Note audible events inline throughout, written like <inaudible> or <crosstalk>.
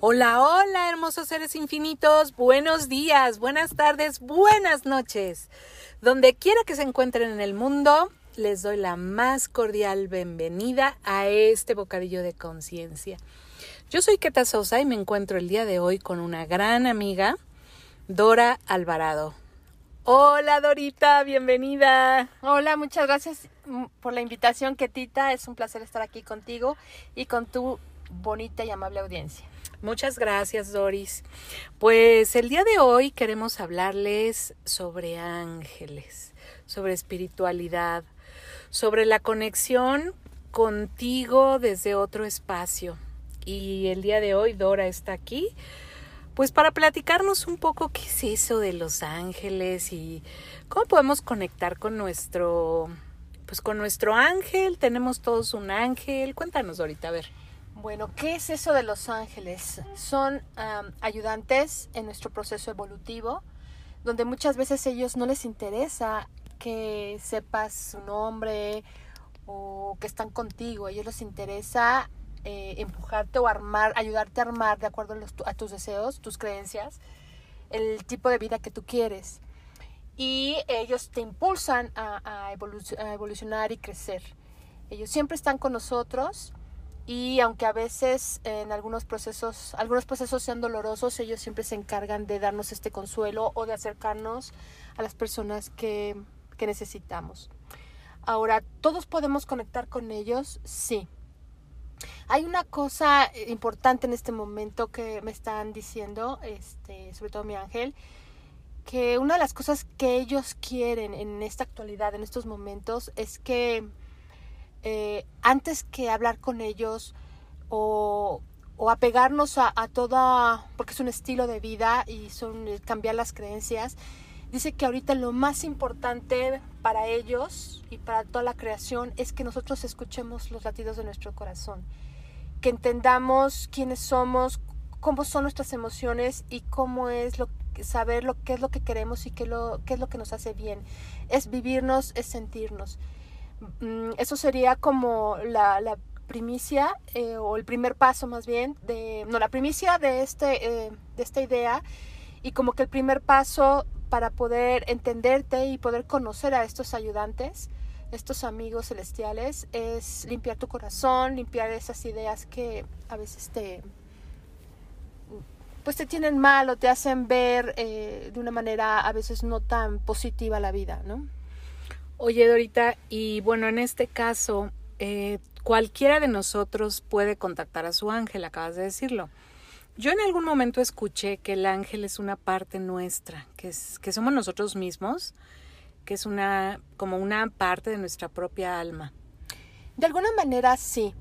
Hola, hola, hermosos seres infinitos. Buenos días, buenas tardes, buenas noches. Donde quiera que se encuentren en el mundo, les doy la más cordial bienvenida a este bocadillo de conciencia. Yo soy Keta Sosa y me encuentro el día de hoy con una gran amiga, Dora Alvarado. Hola Dorita, bienvenida. Hola, muchas gracias mm, por la invitación, Ketita. Es un placer estar aquí contigo y con tu bonita y amable audiencia. Muchas gracias, Doris. Pues el día de hoy queremos hablarles sobre ángeles, sobre espiritualidad, sobre la conexión contigo desde otro espacio. Y el día de hoy Dora está aquí, pues para platicarnos un poco qué es eso de los ángeles y cómo podemos conectar con nuestro, pues con nuestro ángel. Tenemos todos un ángel. Cuéntanos ahorita, a ver. Bueno, ¿qué es eso de los ángeles? Son ayudantes en nuestro proceso evolutivo, donde muchas veces a ellos no les interesa que sepas su nombre o que están contigo, a ellos les interesa eh, empujarte o armar, ayudarte a armar de acuerdo a, tus deseos, tus creencias, el tipo de vida que tú quieres. Y ellos te impulsan a evolucionar y crecer. Ellos siempre están con nosotros y aunque a veces en algunos procesos, algunos procesos sean dolorosos, ellos siempre se encargan de darnos este consuelo o de acercarnos a las personas que, que necesitamos. Ahora, ¿todos podemos conectar con ellos? Sí. Hay una cosa importante en este momento que me están diciendo, este, sobre todo mi ángel, que una de las cosas que ellos quieren en esta actualidad, en estos momentos, es que eh, antes que hablar con ellos o, apegarnos a, a, toda, porque es un estilo de vida y son eh, cambiar las creencias, dice que ahorita lo más importante para ellos y para toda la creación es que nosotros escuchemos los latidos de nuestro corazón, que entendamos quiénes somos, cómo son nuestras emociones y cómo es lo saber lo que es lo que queremos y qué, lo, qué es lo que nos hace bien. Es vivirnos, es sentirnos. Mm, eso sería como la, primicia eh, o el primer paso más bien de no la primicia de este eh, de esta idea y como que el primer paso para poder entenderte y poder conocer a estos ayudantes estos amigos celestiales es limpiar tu corazón limpiar esas ideas que a veces te pues te tienen mal o te hacen ver eh, de una manera a veces no tan positiva la vida no Oye, Dorita, y bueno, en este caso, eh, cualquiera de nosotros puede contactar a su ángel, acabas de decirlo. Yo en algún momento escuché que el ángel es una parte nuestra, que, es, que somos nosotros mismos, que es una, como una parte de nuestra propia alma. De alguna manera sí.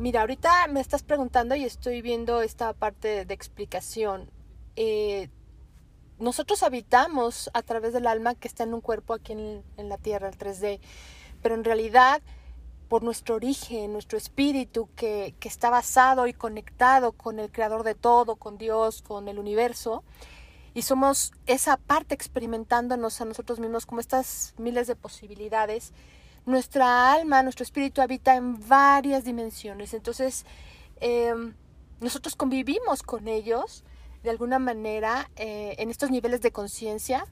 Mira, ahorita me estás preguntando y estoy viendo esta parte de explicación. Eh, nosotros habitamos a través del alma que está en un cuerpo aquí en, la Tierra, el 3D, pero en realidad por nuestro origen, nuestro espíritu que, que, está basado y conectado con el creador de todo, con Dios, con el universo, y somos esa parte experimentándonos a nosotros mismos como estas miles de posibilidades, nuestra alma, nuestro espíritu habita en varias dimensiones, entonces em, nosotros convivimos con ellos de alguna manera eh, en estos niveles de conciencia,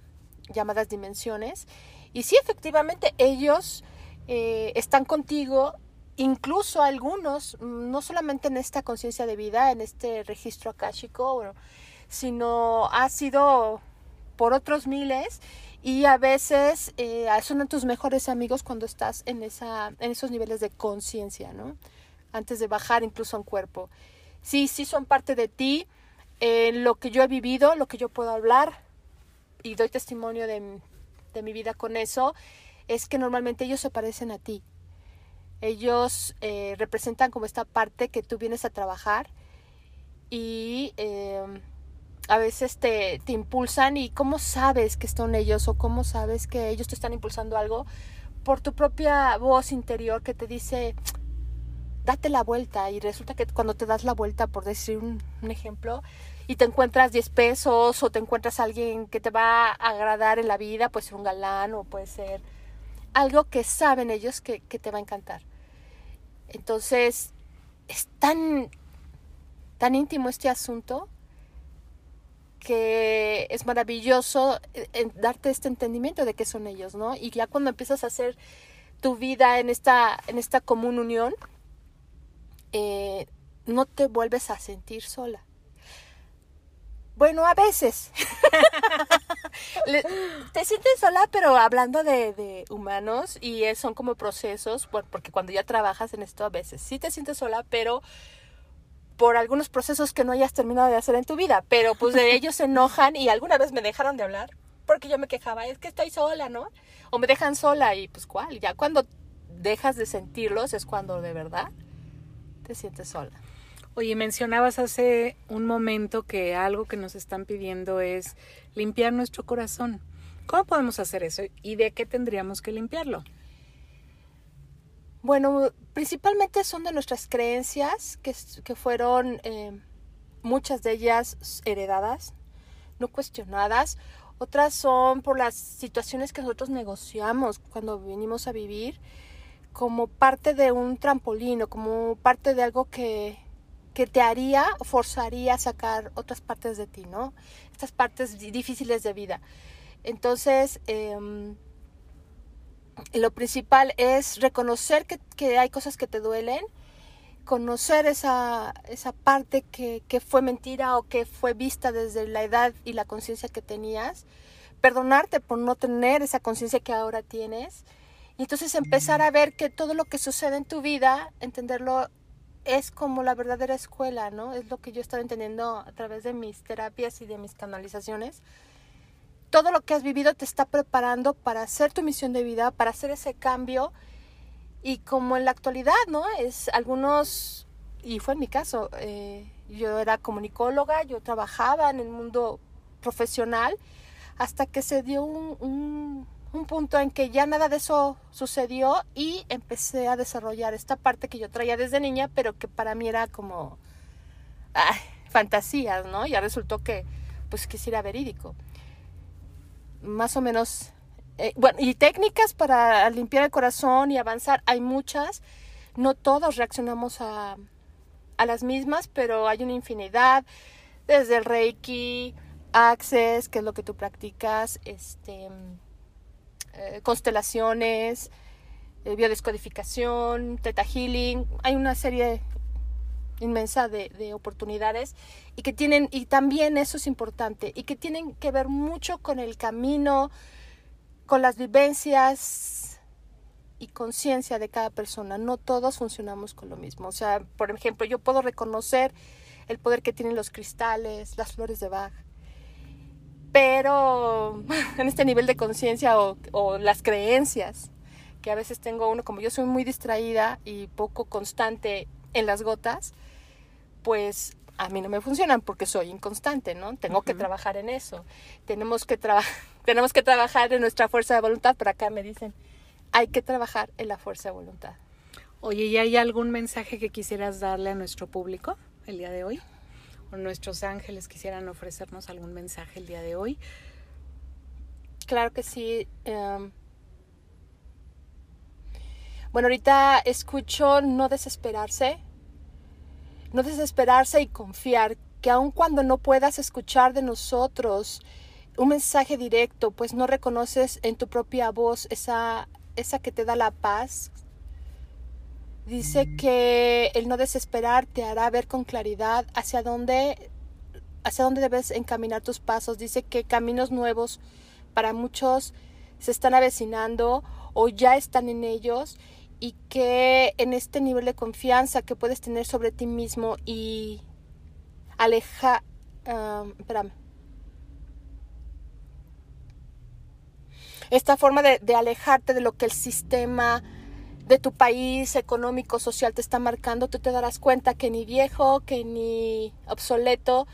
llamadas dimensiones. Y sí, efectivamente, ellos eh, están contigo, incluso algunos, no solamente en esta conciencia de vida, en este registro akáshico, sino ha sido por otros miles y a veces eh, son tus mejores amigos cuando estás en, esa, en esos niveles de conciencia, ¿no? Antes de bajar incluso a un cuerpo. Sí, sí son parte de ti, en lo que yo he vivido, lo que yo puedo hablar y doy testimonio de, mi vida con eso, es que normalmente ellos se parecen a ti. Ellos eh, representan como esta parte que tú vienes a trabajar y em, a veces te, te, impulsan y cómo sabes que están ellos o cómo sabes que ellos te están impulsando algo por tu propia voz interior que te dice, date la vuelta y resulta que cuando te das la vuelta, por decir un, ejemplo, y te encuentras 10 pesos o te encuentras a alguien que te va a agradar en la vida, puede ser un galán o puede ser algo que saben ellos que, que te va a encantar. Entonces, es tan tan íntimo este asunto que es maravilloso eh, darte este entendimiento de qué son ellos, ¿no? Y ya cuando empiezas a hacer tu vida en esta, en esta común unión, eh, no te vuelves a sentir sola. Bueno, a veces. <laughs> te sientes sola, pero hablando de, humanos y son como procesos, porque cuando ya trabajas en esto a veces sí te sientes sola, pero por algunos procesos que no hayas terminado de hacer en tu vida, pero pues de ellos se enojan y alguna vez me dejaron de hablar porque yo me quejaba, es que estoy sola, ¿no? O me dejan sola y pues cuál, ya cuando dejas de sentirlos es cuando de verdad te sientes sola. Oye, mencionabas hace un momento que algo que nos están pidiendo es limpiar nuestro corazón. ¿Cómo podemos hacer eso y de qué tendríamos que limpiarlo? Bueno, principalmente son de nuestras creencias, que, que fueron eh, muchas de ellas heredadas, no cuestionadas. Otras son por las situaciones que nosotros negociamos cuando venimos a vivir como parte de un trampolín o como parte de algo que, que te haría, forzaría a sacar otras partes de ti, ¿no? Estas partes difíciles de vida. Entonces, eh, lo principal es reconocer que, hay cosas que te duelen, conocer esa, esa parte que, que, fue mentira o que fue vista desde la edad y la conciencia que tenías, perdonarte por no tener esa conciencia que ahora tienes, y entonces empezar a ver que todo lo que sucede en tu vida, entenderlo es como la verdadera escuela, ¿no? Es lo que yo he estado entendiendo a través de mis terapias y de mis canalizaciones todo lo que has vivido te está preparando para hacer tu misión de vida, para hacer ese cambio. Y como en la actualidad, ¿no? Es algunos, y fue en mi caso, eh, yo era comunicóloga, yo trabajaba en el mundo profesional, hasta que se dio un, un, punto en que ya nada de eso sucedió y empecé a desarrollar esta parte que yo traía desde niña, pero que para mí era como fantasías, ¿no? Ya resultó que, pues, que sí era verídico más o menos, eh, bueno, y técnicas para limpiar el corazón y avanzar, hay muchas, no todos reaccionamos a, a las mismas, pero hay una infinidad, desde el Reiki, Access, que es lo que tú practicas, este, eh, constelaciones, eh, biodescodificación, Theta Healing, hay una serie inmensa de, de, oportunidades y que tienen, y también eso es importante, y que tienen que ver mucho con el camino, con las vivencias y conciencia de cada persona. No todos funcionamos con lo mismo. O sea, por ejemplo, yo puedo reconocer el poder que tienen los cristales, las flores de Bach, pero <laughs> en este nivel de conciencia o, o las creencias que a veces tengo uno, como yo soy muy distraída y poco constante en las gotas, pues a mí no me funcionan porque soy inconstante, ¿no? Tengo que trabajar en eso. Tenemos que, <laughs> tenemos que trabajar en nuestra fuerza de voluntad. Por acá me dicen, hay que trabajar en la fuerza de voluntad. Oye, ¿y hay algún mensaje que quisieras darle a nuestro público el día de hoy? ¿O nuestros ángeles quisieran ofrecernos algún mensaje el día de hoy? Claro que sí. Em, bueno, ahorita escucho no desesperarse, no desesperarse y confiar que aun cuando no puedas escuchar de nosotros un mensaje directo, pues no reconoces en tu propia voz esa, esa que te da la paz. Dice que el no desesperar te hará ver con claridad hacia dónde, hacia dónde debes encaminar tus pasos. Dice que caminos nuevos para muchos se están avecinando o ya están en ellos y que en este nivel de confianza que puedes tener sobre ti mismo y aleja, espérame. Esta forma de alejarte de lo que el sistema de tu país económico, social te está marcando, tú te darás cuenta que ni viejo, que ni obsoleto,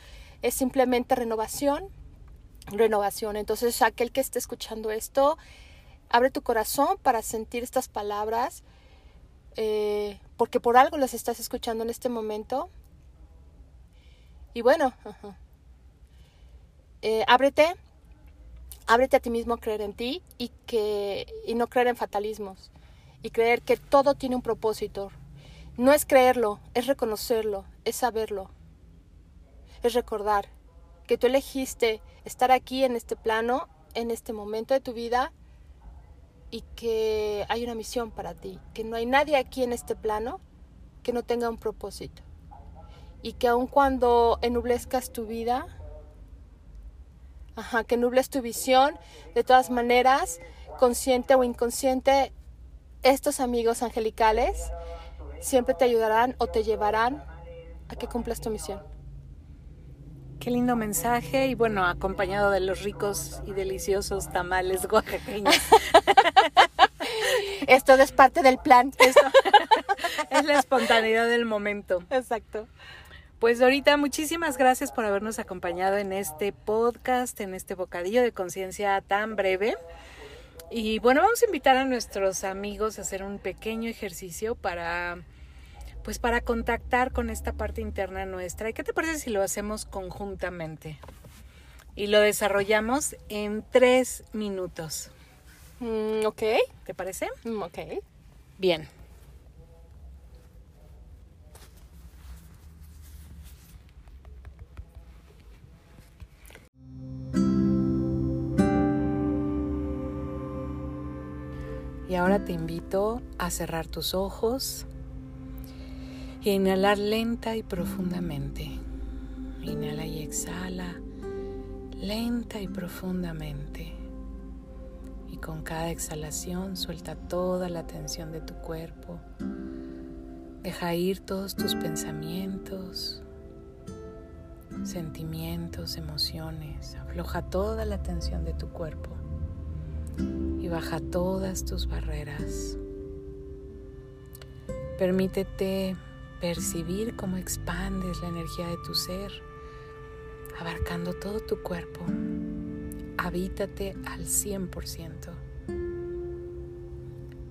es simplemente renovación, renovación. Entonces, aquel que esté escuchando esto, abre tu corazón para sentir estas palabras eh, porque por algo las estás escuchando en este momento. Y bueno, eh, ábrete, ábrete a ti mismo a creer en ti y, que, y no creer en fatalismos y creer que todo tiene un propósito. No es creerlo, es reconocerlo, es saberlo. es recordar que tú elegiste estar aquí en este plano, en este momento de tu vida y que hay una misión para ti, que no hay nadie aquí en este plano que no tenga un propósito y que aun cuando enublezcas tu vida, ajá, que nubles tu visión, de todas maneras, consciente o inconsciente, estos amigos angelicales siempre te ayudarán o te llevarán a que cumplas tu misión. Qué lindo mensaje y bueno, acompañado de los ricos y deliciosos tamales oaxaqueños. <laughs> Esto es parte del plan. <laughs> es la espontaneidad del momento. Exacto. Pues ahorita muchísimas gracias por habernos acompañado en este podcast, en este bocadillo de conciencia tan breve. Y bueno, vamos a invitar a nuestros amigos a hacer un pequeño ejercicio para pues para contactar con esta parte interna nuestra. ¿Y qué te parece si lo hacemos conjuntamente? Y lo desarrollamos en tres minutos. Mm, ok. ¿Te parece? Mm, ok. Bien. Y ahora te invito a cerrar tus ojos y inhalar lenta y profundamente. Inhala y exhala lenta y profundamente. Y con cada exhalación suelta toda la tensión de tu cuerpo. Deja ir todos tus pensamientos, sentimientos, emociones. Afloja toda la tensión de tu cuerpo y baja todas tus barreras. Permítete percibir cómo expandes la energía de tu ser, abarcando todo tu cuerpo. Habítate al 100%.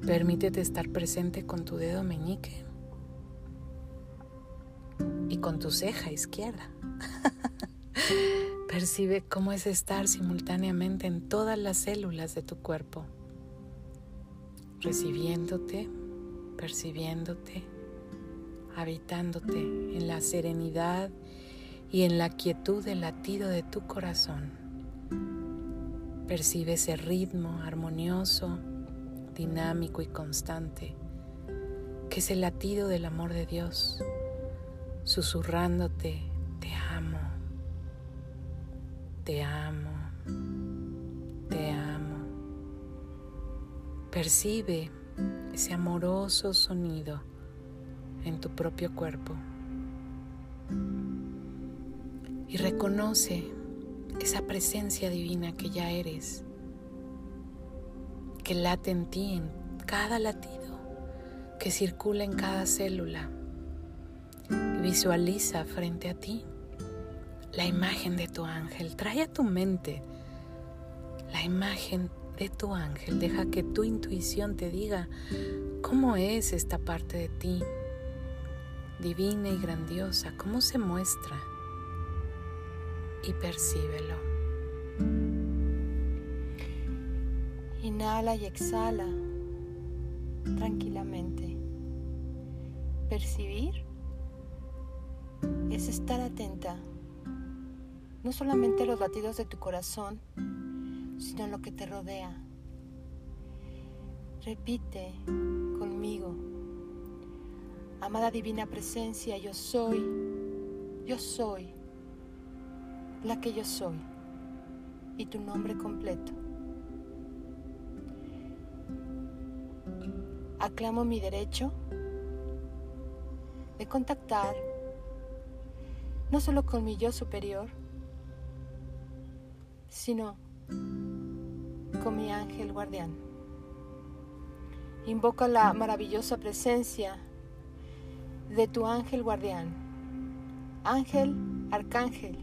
Permítete estar presente con tu dedo meñique y con tu ceja izquierda. <laughs> Percibe cómo es estar simultáneamente en todas las células de tu cuerpo, recibiéndote, percibiéndote habitándote en la serenidad y en la quietud del latido de tu corazón. Percibe ese ritmo armonioso, dinámico y constante, que es el latido del amor de Dios, susurrándote, te amo, te amo, te amo. Percibe ese amoroso sonido en tu propio cuerpo. Y reconoce esa presencia divina que ya eres, que late en ti, en cada latido, que circula en cada célula. Visualiza frente a ti la imagen de tu ángel. Trae a tu mente la imagen de tu ángel. Deja que tu intuición te diga cómo es esta parte de ti divina y grandiosa, cómo se muestra y percíbelo. Inhala y exhala tranquilamente. Percibir es estar atenta no solamente los latidos de tu corazón, sino lo que te rodea. Repite conmigo Amada Divina Presencia, yo soy, yo soy la que yo soy y tu nombre completo. Aclamo mi derecho de contactar no solo con mi yo superior, sino con mi ángel guardián. Invoco la maravillosa presencia de tu ángel guardián. Ángel, arcángel,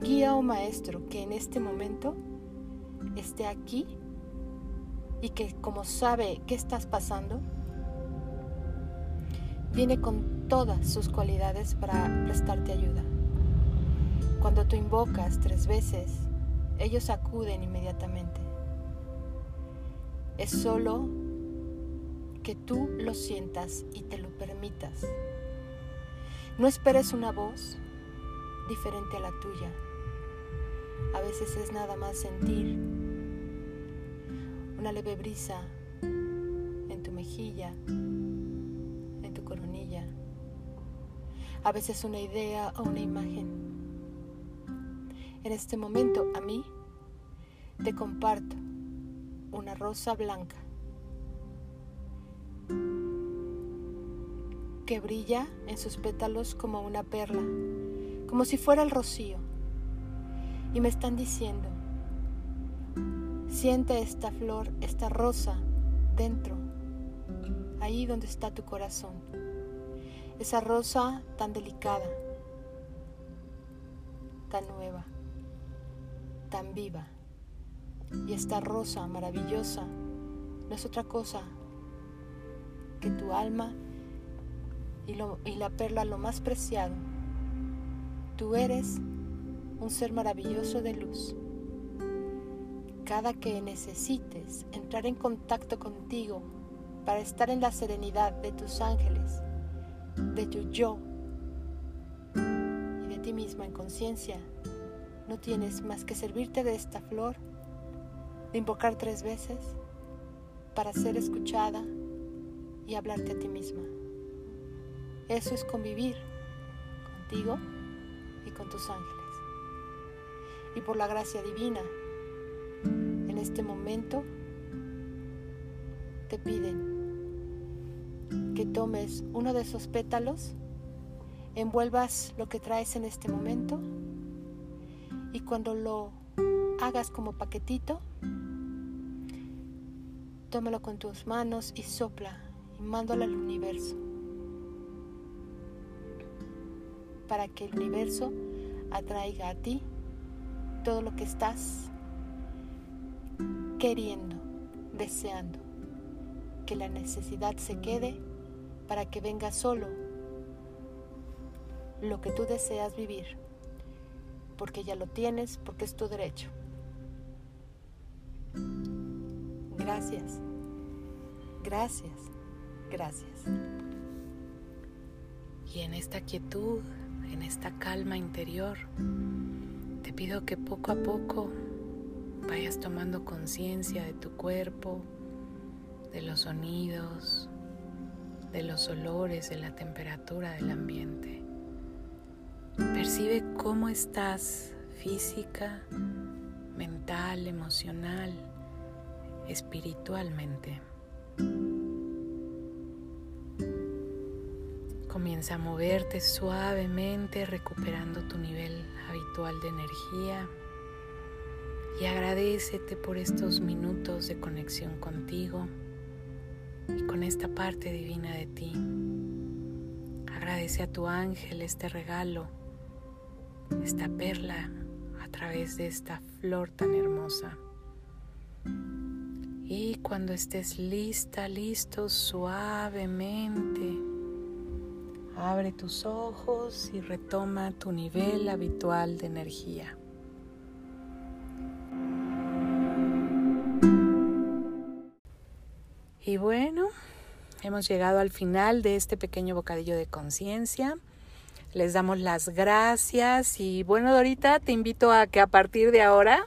guía o maestro que en este momento esté aquí y que como sabe qué estás pasando, viene con todas sus cualidades para prestarte ayuda. Cuando tú invocas tres veces, ellos acuden inmediatamente. Es solo que tú lo sientas y te lo permitas. No esperes una voz, diferente a la tuya. A veces es nada más sentir una leve brisa en tu mejilla, en tu coronilla. A veces una idea o una imagen. En este momento a mí te comparto una rosa blanca que brilla en sus pétalos como una perla, como si fuera el rocío. Y me están diciendo, siente esta flor, esta rosa dentro, ahí donde está tu corazón. Esa rosa tan delicada, tan nueva, tan viva. Y esta rosa maravillosa no es otra cosa que tu alma y, la perla lo más preciado. Tú eres un ser maravilloso de luz. Cada que necesites entrar en contacto contigo para estar en la serenidad de tus ángeles, de tu yo y de ti mismo en conciencia, no tienes más que servirte de esta flor, de invocar tres veces para ser escuchada y hablarte a ti misma. Eso es convivir contigo y con tus ángeles. Y por la gracia divina, en este momento te piden que tomes uno de esos pétalos, envuelvas lo que traes en este momento y cuando lo hagas como paquetito, tómalo con tus manos y sopla y mándalo al universo. para que el universo atraiga a ti todo lo que estás queriendo, deseando. Que la necesidad se quede para que venga solo lo que tú deseas vivir. Porque ya lo tienes, porque es tu derecho. Gracias, gracias, gracias. Y en esta quietud en esta calma interior, te pido que poco a poco vayas tomando conciencia de tu cuerpo, de los sonidos, de los olores, de la temperatura del ambiente. Percibe cómo estás física, mental, emocional, espiritualmente. Comienza a moverte suavemente recuperando tu nivel habitual de energía y agradecete por estos minutos de conexión contigo y con esta parte divina de ti. Agradece a tu ángel este regalo, esta perla a través de esta flor tan hermosa. Y cuando estés lista, listo, suavemente Abre tus ojos y retoma tu nivel habitual de energía. Y bueno, hemos llegado al final de este pequeño bocadillo de conciencia. Les damos las gracias y bueno, Dorita, te invito a que a partir de ahora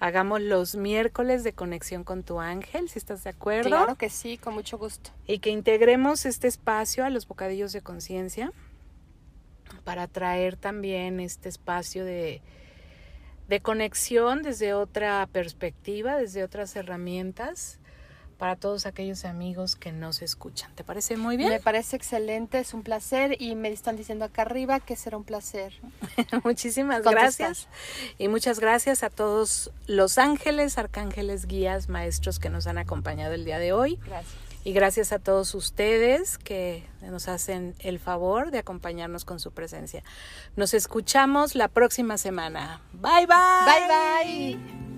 hagamos los miércoles de conexión con tu ángel, si estás de acuerdo. Claro que sí, con mucho gusto. Y que integremos este espacio a los bocadillos de conciencia para traer también este espacio de, de conexión desde otra perspectiva, desde otras herramientas para todos aquellos amigos que nos escuchan. ¿Te parece muy bien? Me parece excelente, es un placer y me están diciendo acá arriba que será un placer. <laughs> Muchísimas gracias y muchas gracias a todos los ángeles, arcángeles, guías, maestros que nos han acompañado el día de hoy. Gracias. Y gracias a todos ustedes que nos hacen el favor de acompañarnos con su presencia. Nos escuchamos la próxima semana. Bye bye. Bye bye.